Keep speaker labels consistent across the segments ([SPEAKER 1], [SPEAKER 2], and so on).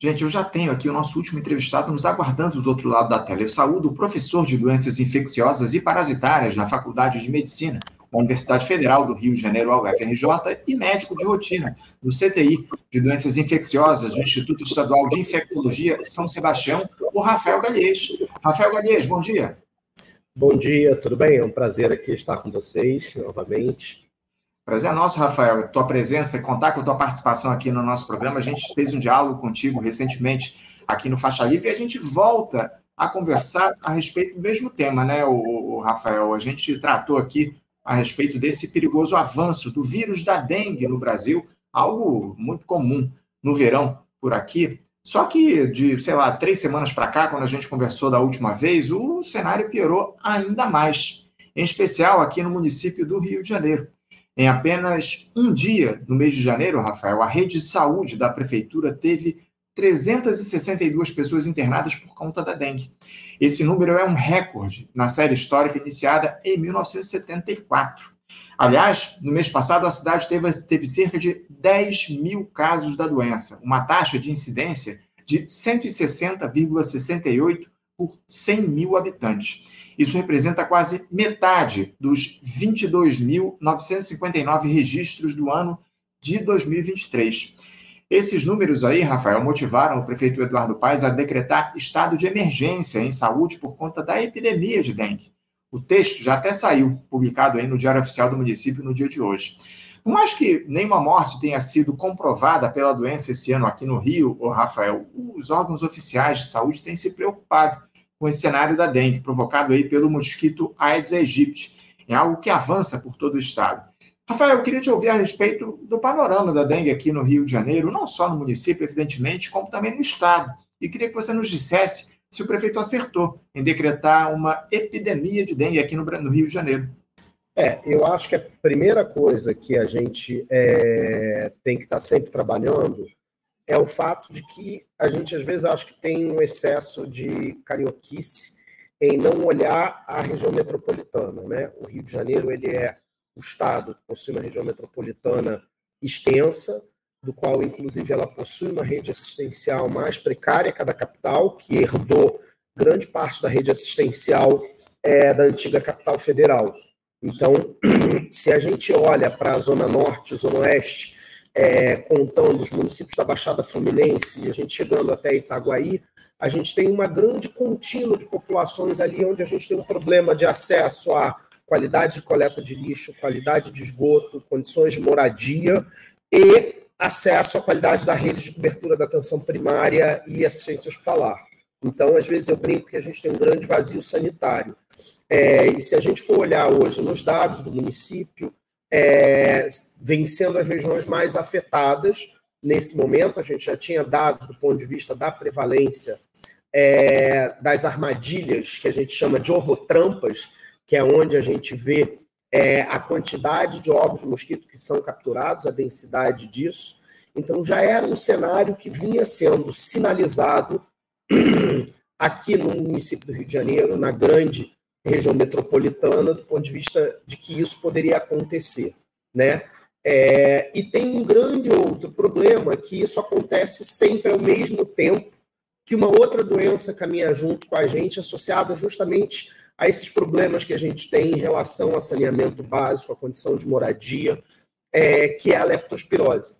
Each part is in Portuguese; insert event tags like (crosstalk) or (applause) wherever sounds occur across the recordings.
[SPEAKER 1] Gente, eu já tenho aqui o nosso último entrevistado nos aguardando do outro lado da tela. Eu saúdo o professor de doenças infecciosas e parasitárias na Faculdade de Medicina da Universidade Federal do Rio de Janeiro, UFRJ, e médico de rotina do CTI de doenças infecciosas do Instituto Estadual de Infectologia São Sebastião, o Rafael Galhês. Rafael Galhês, bom dia.
[SPEAKER 2] Bom dia, tudo bem? É um prazer aqui estar com vocês novamente.
[SPEAKER 1] Prazer é nosso, Rafael, tua presença, contar com a tua participação aqui no nosso programa. A gente fez um diálogo contigo recentemente aqui no Faixa Livre e a gente volta a conversar a respeito do mesmo tema, né, o, o Rafael? A gente tratou aqui a respeito desse perigoso avanço do vírus da dengue no Brasil, algo muito comum no verão por aqui. Só que de, sei lá, três semanas para cá, quando a gente conversou da última vez, o cenário piorou ainda mais, em especial aqui no município do Rio de Janeiro. Em apenas um dia, no mês de janeiro, Rafael, a rede de saúde da prefeitura teve 362 pessoas internadas por conta da dengue. Esse número é um recorde na série histórica iniciada em 1974. Aliás, no mês passado, a cidade teve, teve cerca de 10 mil casos da doença, uma taxa de incidência de 160,68 por 100 mil habitantes. Isso representa quase metade dos 22.959 registros do ano de 2023. Esses números aí, Rafael, motivaram o prefeito Eduardo Paes a decretar estado de emergência em saúde por conta da epidemia de dengue. O texto já até saiu, publicado aí no Diário Oficial do município no dia de hoje. Por mais que nenhuma morte tenha sido comprovada pela doença esse ano aqui no Rio, Rafael, os órgãos oficiais de saúde têm se preocupado com esse cenário da dengue, provocado aí pelo mosquito Aedes aegypti. É algo que avança por todo o estado. Rafael, eu queria te ouvir a respeito do panorama da dengue aqui no Rio de Janeiro, não só no município, evidentemente, como também no estado. E queria que você nos dissesse se o prefeito acertou em decretar uma epidemia de dengue aqui no, no Rio de Janeiro.
[SPEAKER 2] É, eu acho que a primeira coisa que a gente é, tem que estar sempre trabalhando é o fato de que a gente às vezes acho que tem um excesso de carioquice em não olhar a região metropolitana, né? O Rio de Janeiro ele é o estado que possui uma região metropolitana extensa, do qual inclusive ela possui uma rede assistencial mais precária que a da capital, que herdou grande parte da rede assistencial é, da antiga capital federal. Então, (clears throat) se a gente olha para a zona norte, zona oeste, é, contando os municípios da Baixada Fluminense, e a gente chegando até Itaguaí, a gente tem uma grande contínua de populações ali onde a gente tem um problema de acesso à qualidade de coleta de lixo, qualidade de esgoto, condições de moradia e acesso à qualidade da rede de cobertura da atenção primária e assistência hospitalar. Então, às vezes eu brinco que a gente tem um grande vazio sanitário. É, e se a gente for olhar hoje nos dados do município, é, vem sendo as regiões mais afetadas nesse momento. A gente já tinha dados do ponto de vista da prevalência é, das armadilhas, que a gente chama de ovotrampas, que é onde a gente vê é, a quantidade de ovos de mosquito que são capturados, a densidade disso. Então, já era um cenário que vinha sendo sinalizado (clears throat) aqui no município do Rio de Janeiro, na grande região metropolitana, do ponto de vista de que isso poderia acontecer. Né? É, e tem um grande outro problema, que isso acontece sempre ao mesmo tempo que uma outra doença caminha junto com a gente, associada justamente a esses problemas que a gente tem em relação a saneamento básico, a condição de moradia, é, que é a leptospirose.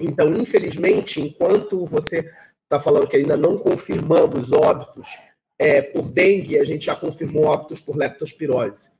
[SPEAKER 2] Então, infelizmente, enquanto você está falando que ainda não confirmamos óbitos é, por dengue, a gente já confirmou óbitos por leptospirose.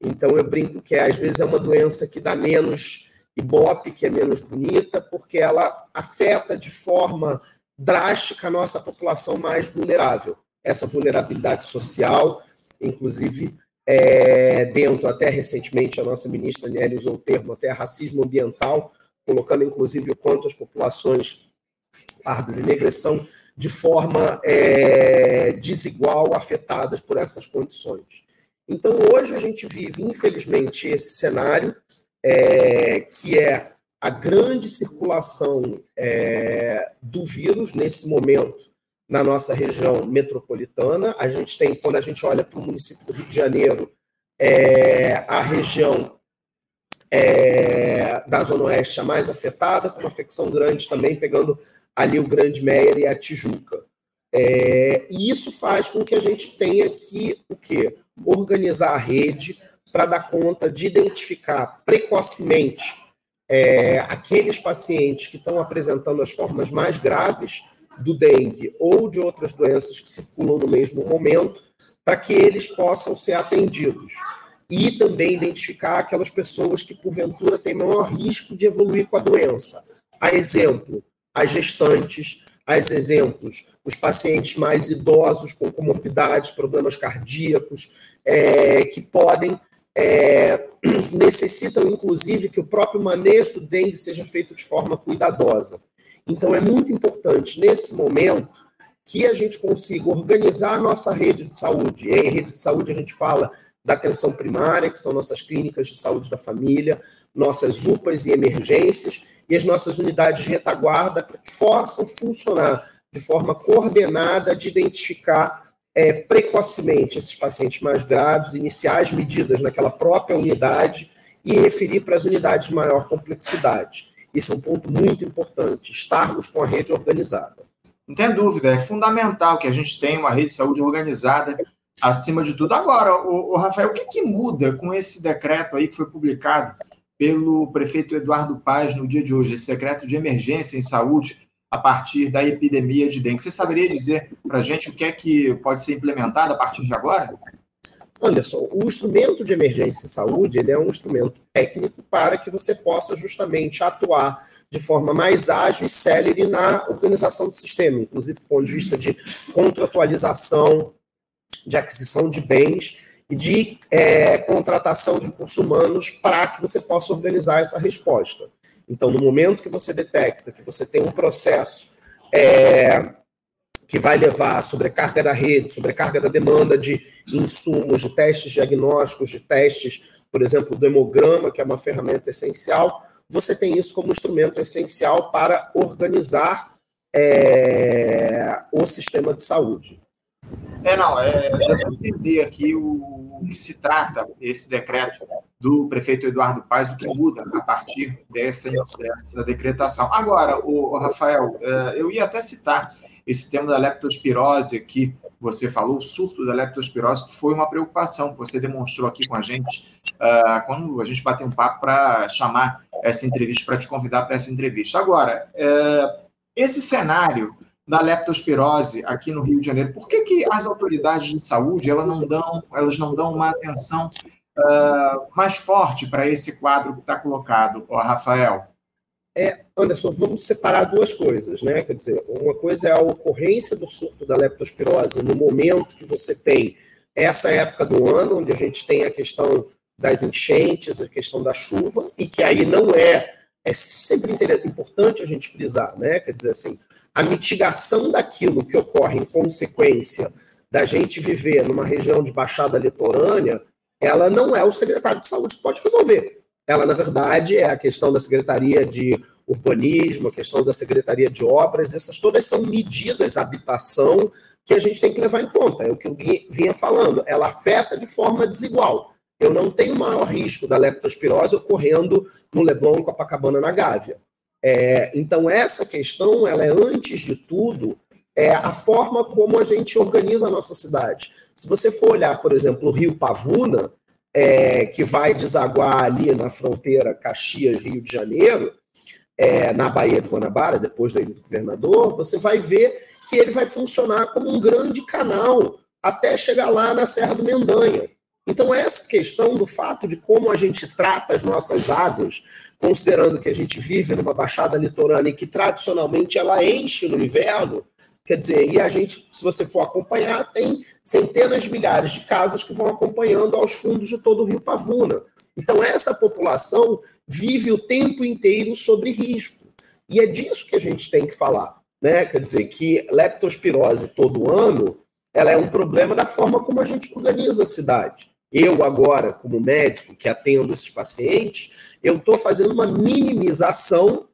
[SPEAKER 2] Então, eu brinco que às vezes é uma doença que dá menos ibope, que é menos bonita, porque ela afeta de forma drástica a nossa população mais vulnerável. Essa vulnerabilidade social, inclusive é, dentro, até recentemente, a nossa ministra Nelly usou o termo até racismo ambiental, colocando inclusive o quanto as populações pardas e negras são de forma é, desigual afetadas por essas condições. Então, hoje a gente vive, infelizmente, esse cenário é, que é a grande circulação é, do vírus nesse momento na nossa região metropolitana. A gente tem, quando a gente olha para o município do Rio de Janeiro, é, a região é, da Zona Oeste a mais afetada, com uma afecção grande também, pegando ali o Grande Meier e a Tijuca. É, e isso faz com que a gente tenha que o quê? organizar a rede para dar conta de identificar precocemente é, aqueles pacientes que estão apresentando as formas mais graves do dengue ou de outras doenças que circulam no mesmo momento, para que eles possam ser atendidos. E também identificar aquelas pessoas que, porventura, têm maior risco de evoluir com a doença. A exemplo, as gestantes, as exemplos, os pacientes mais idosos com comorbidades, problemas cardíacos, é, que podem, é, (clears throat) necessitam, inclusive, que o próprio manejo do dengue seja feito de forma cuidadosa. Então, é muito importante, nesse momento, que a gente consiga organizar a nossa rede de saúde. E em rede de saúde, a gente fala da atenção primária, que são nossas clínicas de saúde da família, nossas UPAs e emergências, e as nossas unidades de retaguarda, que possam funcionar de forma coordenada de identificar é, precocemente esses pacientes mais graves, iniciar as medidas naquela própria unidade e referir para as unidades de maior complexidade. Isso é um ponto muito importante, estarmos com a rede organizada.
[SPEAKER 1] Não tem dúvida, é fundamental que a gente tenha uma rede de saúde organizada acima de tudo. Agora, o, o Rafael, o que, que muda com esse decreto aí que foi publicado pelo prefeito Eduardo Paz no dia de hoje, esse decreto de emergência em saúde a partir da epidemia de dengue? Você saberia dizer para a gente o que é que pode ser implementado a partir de agora?
[SPEAKER 2] Anderson, o instrumento de emergência em saúde ele é um instrumento técnico para que você possa justamente atuar de forma mais ágil e célere na organização do sistema, inclusive do ponto de vista de contratualização, de aquisição de bens e de é, contratação de recursos humanos para que você possa organizar essa resposta. Então, no momento que você detecta que você tem um processo é, que vai levar a sobrecarga da rede, sobrecarga da demanda de insumos, de testes diagnósticos, de testes, por exemplo, do hemograma, que é uma ferramenta essencial, você tem isso como instrumento essencial para organizar é, o sistema de saúde.
[SPEAKER 1] É, não, é, entender aqui o, o que se trata esse decreto do prefeito Eduardo Paes, o que muda a partir dessa, dessa decretação. Agora, o, o Rafael, é, eu ia até citar esse tema da leptospirose que você falou, o surto da leptospirose, foi uma preocupação que você demonstrou aqui com a gente uh, quando a gente bateu um papo para chamar essa entrevista, para te convidar para essa entrevista. Agora, uh, esse cenário da leptospirose aqui no Rio de Janeiro, por que, que as autoridades de saúde elas não dão, elas não dão uma atenção uh, mais forte para esse quadro que está colocado, Rafael?
[SPEAKER 2] É, Anderson, vamos separar duas coisas, né? Quer dizer, uma coisa é a ocorrência do surto da leptospirose no momento que você tem essa época do ano, onde a gente tem a questão das enchentes, a questão da chuva, e que aí não é, é sempre importante a gente frisar, né? Quer dizer assim, a mitigação daquilo que ocorre em consequência da gente viver numa região de baixada litorânea, ela não é o secretário de saúde que pode resolver ela, na verdade, é a questão da Secretaria de Urbanismo, a questão da Secretaria de Obras, essas todas são medidas, habitação, que a gente tem que levar em conta. É o que eu vinha falando, ela afeta de forma desigual. Eu não tenho maior risco da leptospirose ocorrendo no Leblon, Copacabana, na Gávea. É, então, essa questão, ela é, antes de tudo, é a forma como a gente organiza a nossa cidade. Se você for olhar, por exemplo, o Rio Pavuna, é, que vai desaguar ali na fronteira Caxias-Rio de Janeiro, é, na Baía de Guanabara, depois da Ilha do Governador, você vai ver que ele vai funcionar como um grande canal até chegar lá na Serra do Mendanha. Então, essa questão do fato de como a gente trata as nossas águas, considerando que a gente vive numa baixada litorânea e que tradicionalmente ela enche no inverno, quer dizer, e a gente, se você for acompanhar, tem centenas de milhares de casas que vão acompanhando aos fundos de todo o Rio Pavuna. Então, essa população vive o tempo inteiro sobre risco. E é disso que a gente tem que falar. Né? Quer dizer, que leptospirose todo ano ela é um problema da forma como a gente organiza a cidade. Eu, agora, como médico que atendo esses pacientes, eu estou fazendo uma minimização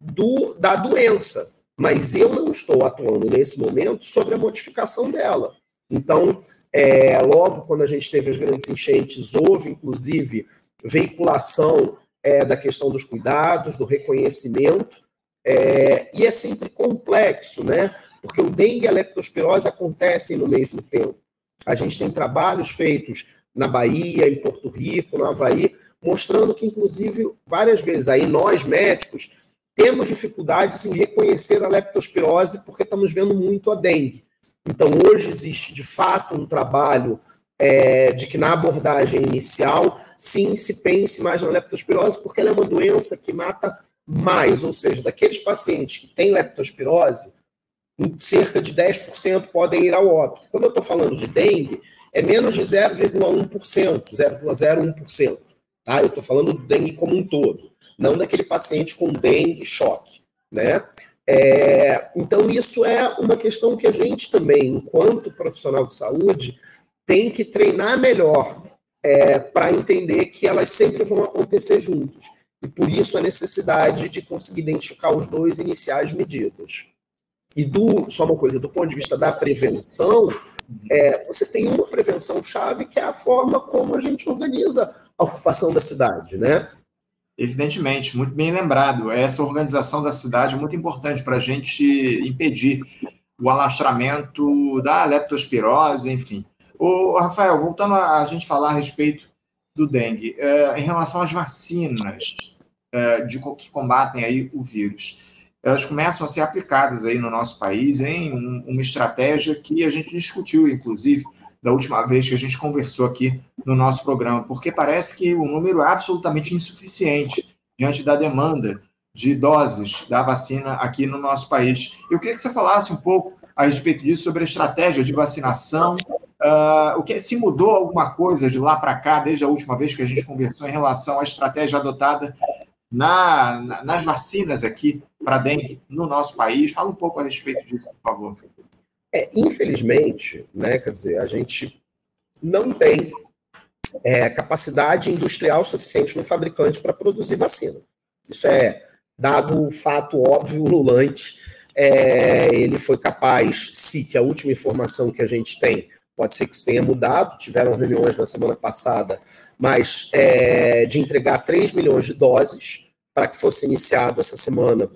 [SPEAKER 2] do, da doença, mas eu não estou atuando nesse momento sobre a modificação dela. Então, é, logo quando a gente teve as grandes enchentes, houve inclusive veiculação é, da questão dos cuidados, do reconhecimento, é, e é sempre complexo, né? Porque o dengue e a leptospirose acontecem no mesmo tempo. A gente tem trabalhos feitos na Bahia, em Porto Rico, no Havaí, mostrando que, inclusive, várias vezes aí nós, médicos, temos dificuldades em reconhecer a leptospirose porque estamos vendo muito a dengue. Então, hoje existe, de fato, um trabalho é, de que na abordagem inicial, sim, se pense mais na leptospirose, porque ela é uma doença que mata mais, ou seja, daqueles pacientes que têm leptospirose, cerca de 10% podem ir ao óbito. Quando eu estou falando de dengue, é menos de 0,1%, 0,01%. Tá? Eu estou falando do dengue como um todo, não daquele paciente com dengue choque. Né? É, então, isso é uma questão que a gente também, enquanto profissional de saúde, tem que treinar melhor é, para entender que elas sempre vão acontecer juntas. E por isso a necessidade de conseguir identificar os dois iniciais medidos. E do, só uma coisa, do ponto de vista da prevenção, é, você tem uma prevenção chave que é a forma como a gente organiza a ocupação da cidade, né?
[SPEAKER 1] Evidentemente, muito bem lembrado. Essa organização da cidade é muito importante para a gente impedir o alastramento da leptospirose, enfim. O Rafael, voltando a, a gente falar a respeito do dengue, é, em relação às vacinas é, de que combatem aí o vírus, elas começam a ser aplicadas aí no nosso país em um, uma estratégia que a gente discutiu, inclusive, da última vez que a gente conversou aqui no nosso programa, porque parece que o número é absolutamente insuficiente diante da demanda de doses da vacina aqui no nosso país. Eu queria que você falasse um pouco a respeito disso, sobre a estratégia de vacinação, uh, o que se mudou alguma coisa de lá para cá, desde a última vez que a gente conversou em relação à estratégia adotada na, na, nas vacinas aqui para dengue no nosso país. Fala um pouco a respeito disso, por favor.
[SPEAKER 2] É, infelizmente, né, quer dizer, a gente não tem é, capacidade industrial suficiente no fabricante para produzir vacina. Isso é dado o fato óbvio, (laughs) lulante. É, ele foi capaz, se que a última informação que a gente tem, pode ser que isso tenha mudado, tiveram reuniões na semana passada, mas é, de entregar 3 milhões de doses para que fosse iniciado essa semana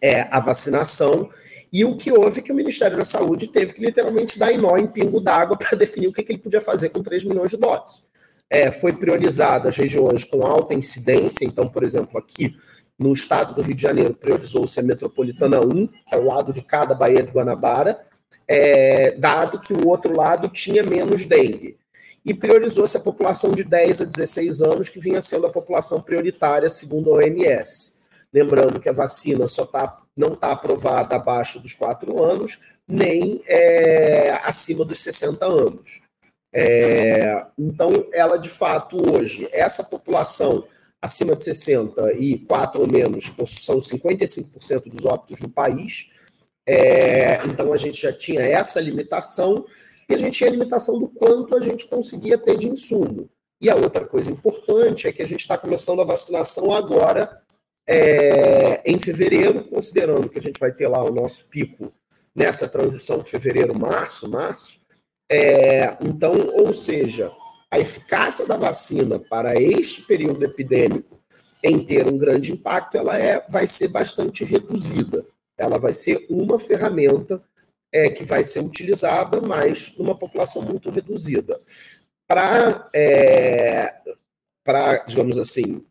[SPEAKER 2] é, a vacinação e o que houve é que o Ministério da Saúde teve que literalmente dar em nó em pingo d'água para (laughs) definir o que, que, ele podia fazer com 3 milhões de doses. É, foi priorizado as regiões com alta incidência, então, por exemplo, aqui no estado do Rio de Janeiro, priorizou-se a metropolitana 1, que é o lado de cada Baía de Guanabara, é, dado que o outro lado tinha menos dengue. E priorizou-se a população de 10 a 16 anos, que vinha sendo a população prioritária, segundo a OMS. Lembrando que a vacina só tá, não está aprovada abaixo dos 4 anos, nem é, acima dos 60 anos. É, então, ela de fato hoje, essa população acima de 60 e 4 ou menos são 55% dos óbitos no país. É, então, a gente já tinha essa limitação e a gente tinha a limitação do quanto a gente conseguia ter de insumo. E a outra coisa importante é que a gente está começando a vacinação agora é, em fevereiro, considerando que a gente vai ter lá o nosso pico nessa transição fevereiro-março, março. É, então, ou seja, a eficácia da vacina para este período epidêmico em ter um grande impacto, ela é, vai ser bastante reduzida. Ela vai ser uma ferramenta é, que vai ser utilizada, mas numa população muito reduzida. Para, é, para digamos assim,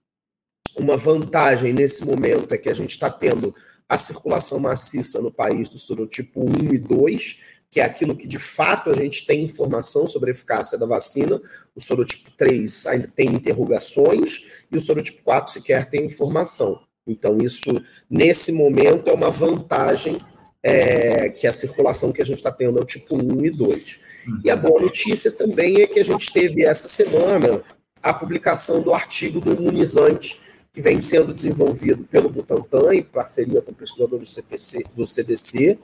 [SPEAKER 2] uma vantagem nesse momento é que a gente está tendo a circulação maciça no país do sorotipo 1 e 2, que é aquilo que de fato a gente tem informação sobre a eficácia da vacina. O sorotipo 3 ainda tem interrogações e o sorotipo 4 sequer tem informação. Então, isso, nesse momento, é uma vantagem é, que a circulação que a gente está tendo é o tipo 1 e 2. E a boa notícia também é que a gente teve essa semana a publicação do artigo do imunizante que vem sendo desenvolvido pelo Butantan em parceria com o pesquisador do, CTC, do CDC,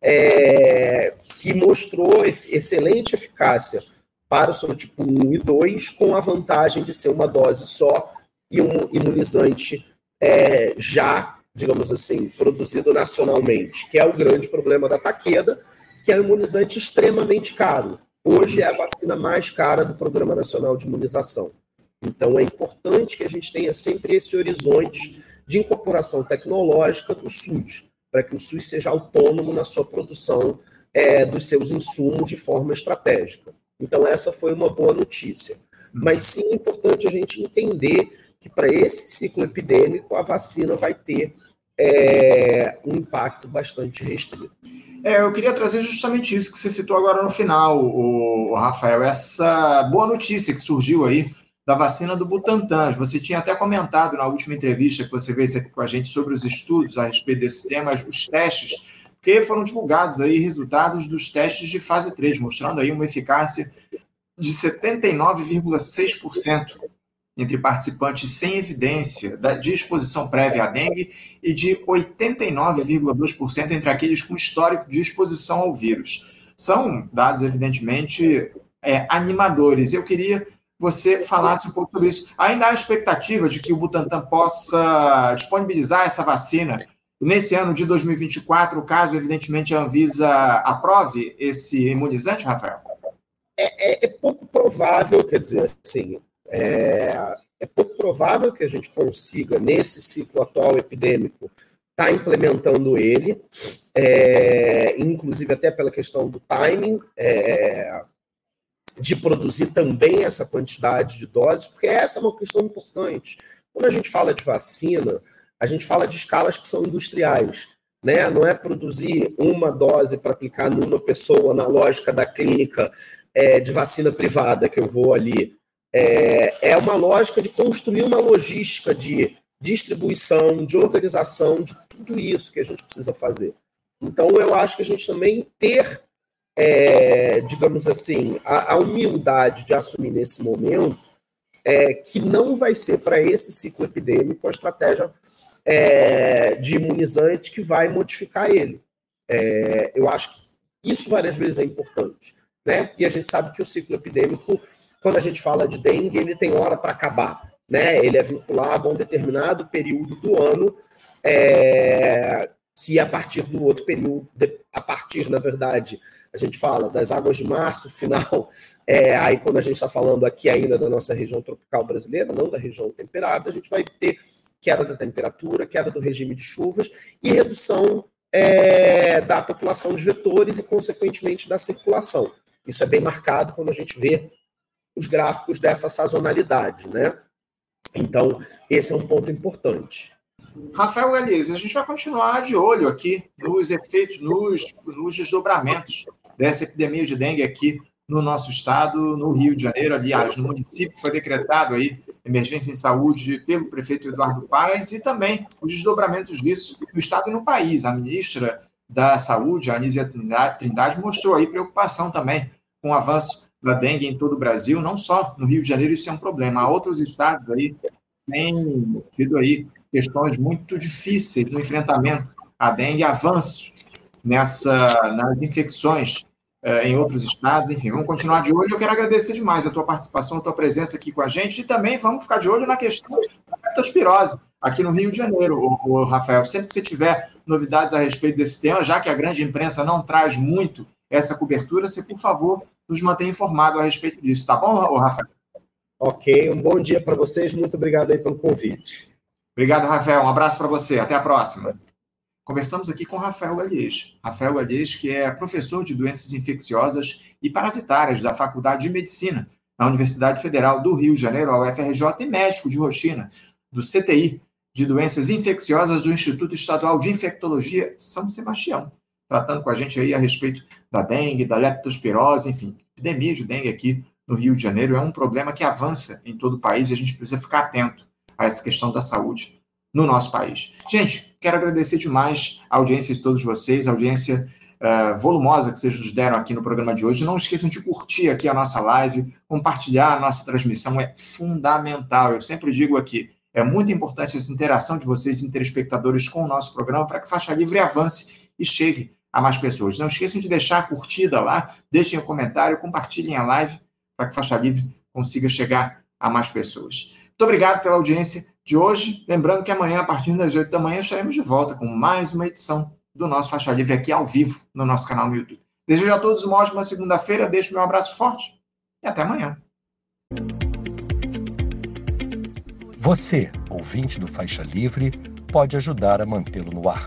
[SPEAKER 2] é, que mostrou excelente eficácia para o sorotipo 1 e 2, com a vantagem de ser uma dose só e um imunizante é, já, digamos assim, produzido nacionalmente, que é o grande problema da taqueda, que é um imunizante extremamente caro. Hoje é a vacina mais cara do Programa Nacional de Imunização. Então, é importante que a gente tenha sempre esse horizonte de incorporação tecnológica do SUS, para que o SUS seja autônomo na sua produção é, dos seus insumos de forma estratégica. Então, essa foi uma boa notícia. Mas sim é importante a gente entender que para esse ciclo epidêmico a vacina vai ter é, um impacto bastante restrito.
[SPEAKER 1] É, eu queria trazer justamente isso que você citou agora no final, o, Rafael, essa boa notícia que surgiu aí da vacina do Butantan. Você tinha até comentado na última entrevista que você fez aqui com a gente sobre os estudos a respeito desse tema, os testes, porque foram divulgados aí resultados dos testes de fase 3, mostrando aí uma eficácia de 79,6% entre participantes sem evidência de exposição prévia à dengue e de 89,2% entre aqueles com histórico de exposição ao vírus. São dados, evidentemente, é, animadores. Eu queria que você falasse um pouco sobre isso. Ainda há expectativa de que o Butantan possa disponibilizar essa vacina nesse ano de 2024, caso, evidentemente, a Anvisa aprove esse imunizante, Rafael?
[SPEAKER 2] É, é, é pouco provável, quer dizer, assim, é, é pouco provável que a gente consiga, nesse ciclo atual epidêmico, estar tá implementando ele, é, inclusive até pela questão do timing, é, de produzir também essa quantidade de doses, porque essa é uma questão importante. Quando a gente fala de vacina, a gente fala de escalas que são industriais. Né? Não é produzir uma dose para aplicar numa pessoa na lógica da clínica é, de vacina privada, que eu vou ali é, é uma lógica de construir uma logística de distribuição, de organização, de tudo isso que a gente precisa fazer. Então, eu acho que a gente também ter, é, digamos assim, a, a, humildade de assumir nesse momento é, que não vai ser para esse ciclo epidêmico a estratégia é, de imunizante que vai modificar ele. É, eu acho que isso várias vezes é importante. Né? E a gente sabe que o ciclo epidêmico quando a gente fala de dengue, ele tem hora para acabar. Né? Ele é vinculado a um determinado período do ano, é, que a partir do outro período, a partir, na verdade, a gente fala das águas de março, (laughs) final, é, aí quando a gente está falando aqui ainda da nossa região tropical brasileira, não da região temperada, a gente vai ter queda da temperatura, queda do regime de chuvas e redução é, da população de vetores e, consequentemente, da circulação. Isso é bem marcado quando a gente vê os gráficos dessa sazonalidade, né? Então, esse é um ponto importante.
[SPEAKER 1] Rafael Galiza, a gente vai continuar de olho aqui nos efeitos, nos, nos desdobramentos dessa epidemia de dengue aqui no nosso estado, no Rio de Janeiro, aliás, no município, foi decretado aí emergência em saúde pelo prefeito Eduardo Paes e também os desdobramentos disso no estado e no país. A ministra da Saúde, Anísia Trindade, mostrou aí preocupação também com o avanço da dengue em todo o Brasil, não só no Rio de Janeiro, isso é um problema. Há outros estados aí têm tido aí questões muito difíceis no enfrentamento à dengue, avanços nessa, nas infecções eh, em outros estados, enfim, vamos continuar de olho. Eu quero agradecer demais a tua participação, a tua presença aqui com a gente e também vamos ficar de olho na questão da leptospirose aqui no Rio de Janeiro, o, o Rafael. Sempre que você tiver novidades a respeito desse tema, já que a grande imprensa não traz muito essa cobertura, você, por favor, nos mantenha informado a respeito disso, tá bom, Rafael?
[SPEAKER 2] Ok, um bom dia para vocês, muito obrigado aí pelo convite.
[SPEAKER 1] Obrigado, Rafael, um abraço para você, até a próxima. Conversamos aqui com Rafael Galhês. Rafael Galhês, que é professor de doenças infecciosas e parasitárias da Faculdade de Medicina na Universidade Federal do Rio de Janeiro, a UFRJ, e médico de rotina do CTI de doenças infecciosas do Instituto Estadual de Infectologia São Sebastião, tratando com a gente aí a respeito da dengue, da leptospirose, enfim, epidemia de dengue aqui no Rio de Janeiro é um problema que avança em todo o país e a gente precisa ficar atento a essa questão da saúde no nosso país. Gente, quero agradecer demais a audiência de todos vocês, a audiência uh, volumosa que vocês nos deram aqui no programa de hoje. Não esqueçam de curtir aqui a nossa live, compartilhar a nossa transmissão é fundamental. Eu sempre digo aqui, é muito importante essa interação de vocês, telespectadores, com o nosso programa, para que Faixa Livre avance e chegue a mais pessoas. Não esqueçam de deixar a curtida lá, deixem o um comentário, compartilhem a live para que Faixa Livre consiga chegar a mais pessoas. Muito obrigado pela audiência de hoje. Lembrando que amanhã, a partir das 8 da manhã, estaremos de volta com mais uma edição do nosso Faixa Livre aqui ao vivo no nosso canal no YouTube. Desejo a todos uma ótima segunda-feira, deixo meu abraço forte e até amanhã.
[SPEAKER 3] Você, ouvinte do Faixa Livre, pode ajudar a mantê-lo no ar.